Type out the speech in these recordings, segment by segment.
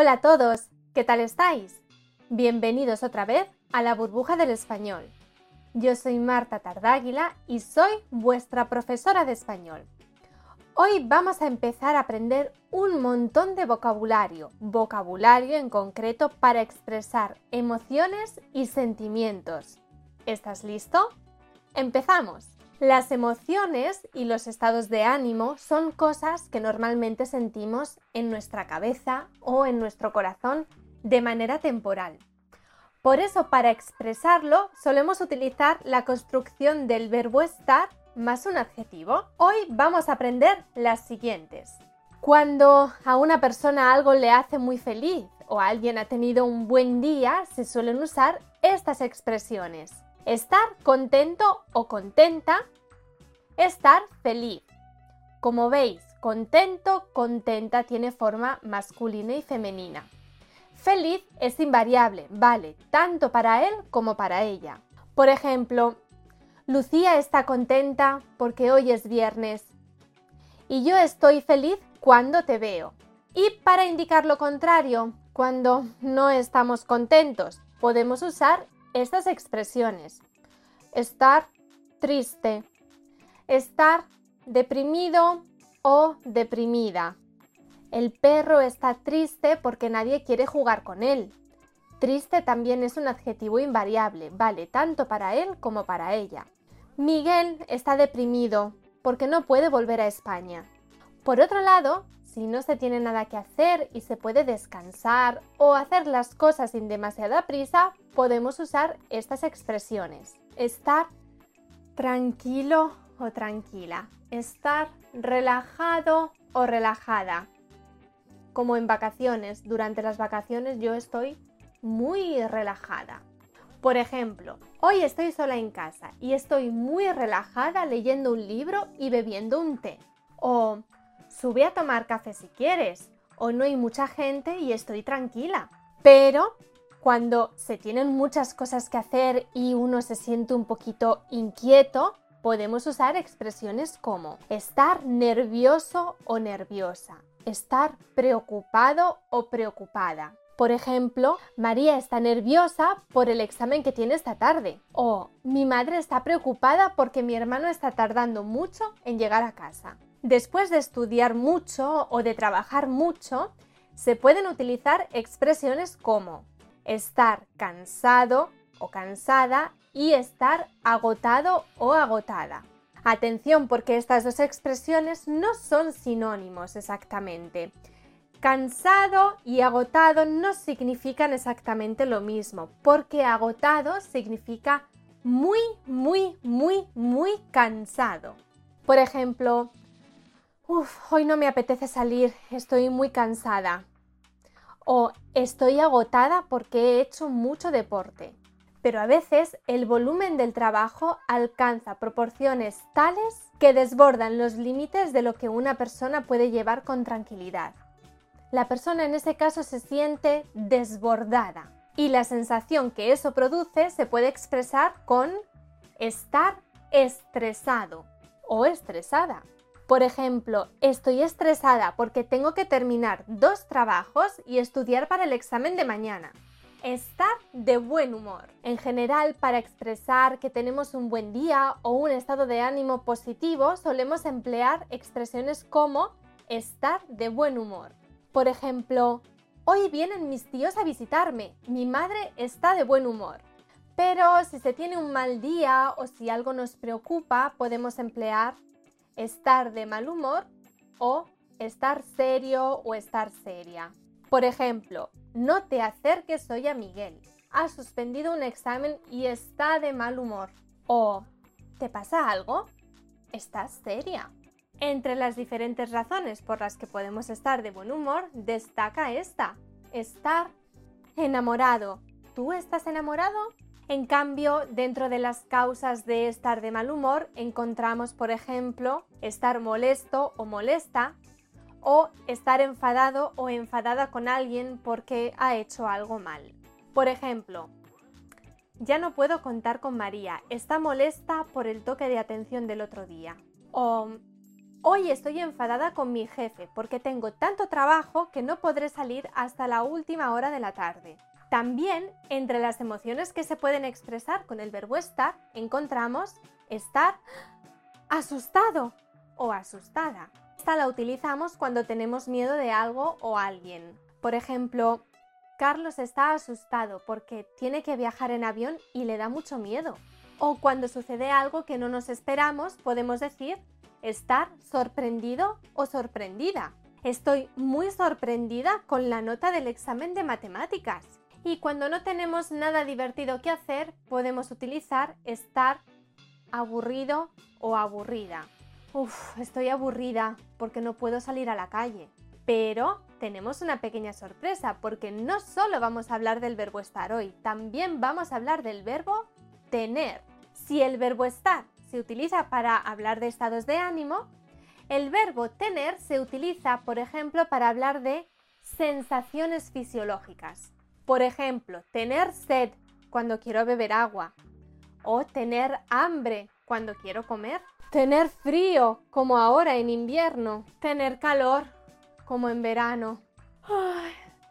Hola a todos, ¿qué tal estáis? Bienvenidos otra vez a la burbuja del español. Yo soy Marta Tardáguila y soy vuestra profesora de español. Hoy vamos a empezar a aprender un montón de vocabulario, vocabulario en concreto para expresar emociones y sentimientos. ¿Estás listo? ¡Empezamos! Las emociones y los estados de ánimo son cosas que normalmente sentimos en nuestra cabeza o en nuestro corazón de manera temporal. Por eso, para expresarlo, solemos utilizar la construcción del verbo estar más un adjetivo. Hoy vamos a aprender las siguientes. Cuando a una persona algo le hace muy feliz o alguien ha tenido un buen día, se suelen usar estas expresiones. Estar contento o contenta. Estar feliz. Como veis, contento, contenta tiene forma masculina y femenina. Feliz es invariable, vale tanto para él como para ella. Por ejemplo, Lucía está contenta porque hoy es viernes. Y yo estoy feliz cuando te veo. Y para indicar lo contrario, cuando no estamos contentos, podemos usar estas expresiones. Estar triste, estar deprimido o deprimida. El perro está triste porque nadie quiere jugar con él. Triste también es un adjetivo invariable, vale tanto para él como para ella. Miguel está deprimido porque no puede volver a España. Por otro lado, si no se tiene nada que hacer y se puede descansar o hacer las cosas sin demasiada prisa, podemos usar estas expresiones. Estar tranquilo o tranquila. Estar relajado o relajada. Como en vacaciones. Durante las vacaciones yo estoy muy relajada. Por ejemplo, hoy estoy sola en casa y estoy muy relajada leyendo un libro y bebiendo un té. O sube a tomar café si quieres, o no hay mucha gente y estoy tranquila. Pero cuando se tienen muchas cosas que hacer y uno se siente un poquito inquieto, podemos usar expresiones como estar nervioso o nerviosa, estar preocupado o preocupada. Por ejemplo, María está nerviosa por el examen que tiene esta tarde. O mi madre está preocupada porque mi hermano está tardando mucho en llegar a casa. Después de estudiar mucho o de trabajar mucho, se pueden utilizar expresiones como estar cansado o cansada y estar agotado o agotada. Atención porque estas dos expresiones no son sinónimos exactamente. Cansado y agotado no significan exactamente lo mismo, porque agotado significa muy, muy, muy, muy cansado. Por ejemplo, Uf, hoy no me apetece salir, estoy muy cansada. O estoy agotada porque he hecho mucho deporte. Pero a veces el volumen del trabajo alcanza proporciones tales que desbordan los límites de lo que una persona puede llevar con tranquilidad. La persona en ese caso se siente desbordada y la sensación que eso produce se puede expresar con estar estresado o estresada. Por ejemplo, estoy estresada porque tengo que terminar dos trabajos y estudiar para el examen de mañana. Estar de buen humor. En general, para expresar que tenemos un buen día o un estado de ánimo positivo, solemos emplear expresiones como estar de buen humor. Por ejemplo, hoy vienen mis tíos a visitarme. Mi madre está de buen humor. Pero si se tiene un mal día o si algo nos preocupa, podemos emplear estar de mal humor o estar serio o estar seria. Por ejemplo, no te acerques hoy a Miguel. Ha suspendido un examen y está de mal humor. O, ¿te pasa algo? ¿Estás seria? Entre las diferentes razones por las que podemos estar de buen humor, destaca esta. estar enamorado. ¿Tú estás enamorado? En cambio, dentro de las causas de estar de mal humor encontramos, por ejemplo, estar molesto o molesta o estar enfadado o enfadada con alguien porque ha hecho algo mal. Por ejemplo, ya no puedo contar con María, está molesta por el toque de atención del otro día. O hoy estoy enfadada con mi jefe porque tengo tanto trabajo que no podré salir hasta la última hora de la tarde. También entre las emociones que se pueden expresar con el verbo estar encontramos estar asustado o asustada. Esta la utilizamos cuando tenemos miedo de algo o alguien. Por ejemplo, Carlos está asustado porque tiene que viajar en avión y le da mucho miedo. O cuando sucede algo que no nos esperamos, podemos decir estar sorprendido o sorprendida. Estoy muy sorprendida con la nota del examen de matemáticas. Y cuando no tenemos nada divertido que hacer, podemos utilizar estar aburrido o aburrida. Estoy aburrida porque no puedo salir a la calle. Pero tenemos una pequeña sorpresa porque no solo vamos a hablar del verbo estar hoy, también vamos a hablar del verbo tener. Si el verbo estar se utiliza para hablar de estados de ánimo, el verbo tener se utiliza, por ejemplo, para hablar de sensaciones fisiológicas. Por ejemplo, tener sed cuando quiero beber agua o tener hambre cuando quiero comer. Tener frío como ahora en invierno. Tener calor como en verano.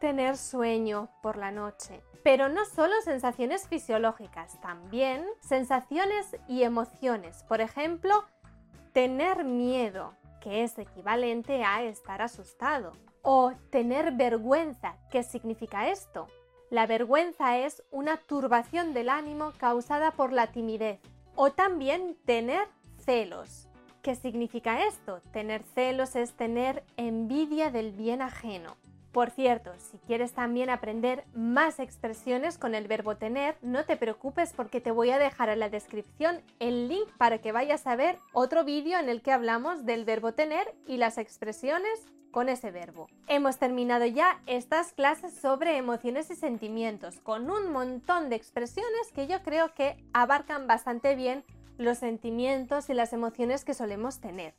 tener sueño por la noche. Pero no solo sensaciones fisiológicas, también sensaciones y emociones. Por ejemplo, tener miedo, que es equivalente a estar asustado. O tener vergüenza, ¿qué significa esto? La vergüenza es una turbación del ánimo causada por la timidez. O también tener celos. ¿Qué significa esto? Tener celos es tener envidia del bien ajeno. Por cierto, si quieres también aprender más expresiones con el verbo tener, no te preocupes porque te voy a dejar en la descripción el link para que vayas a ver otro vídeo en el que hablamos del verbo tener y las expresiones con ese verbo. Hemos terminado ya estas clases sobre emociones y sentimientos con un montón de expresiones que yo creo que abarcan bastante bien los sentimientos y las emociones que solemos tener.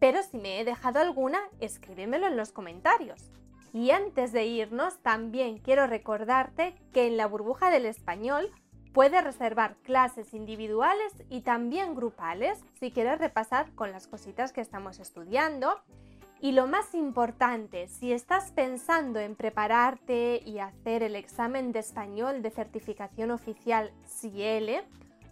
Pero si me he dejado alguna, escríbemelo en los comentarios. Y antes de irnos, también quiero recordarte que en la burbuja del español puedes reservar clases individuales y también grupales si quieres repasar con las cositas que estamos estudiando. Y lo más importante, si estás pensando en prepararte y hacer el examen de español de certificación oficial CIEL,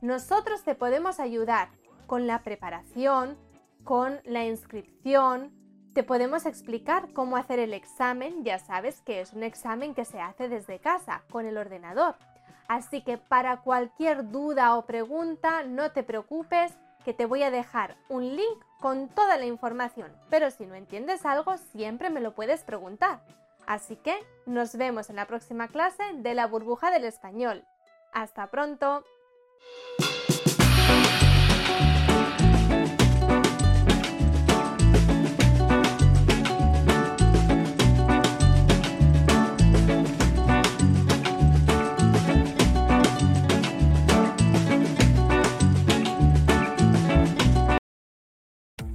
nosotros te podemos ayudar con la preparación, con la inscripción, te podemos explicar cómo hacer el examen, ya sabes que es un examen que se hace desde casa, con el ordenador. Así que para cualquier duda o pregunta, no te preocupes, que te voy a dejar un link con toda la información, pero si no entiendes algo siempre me lo puedes preguntar. Así que nos vemos en la próxima clase de la burbuja del español. Hasta pronto.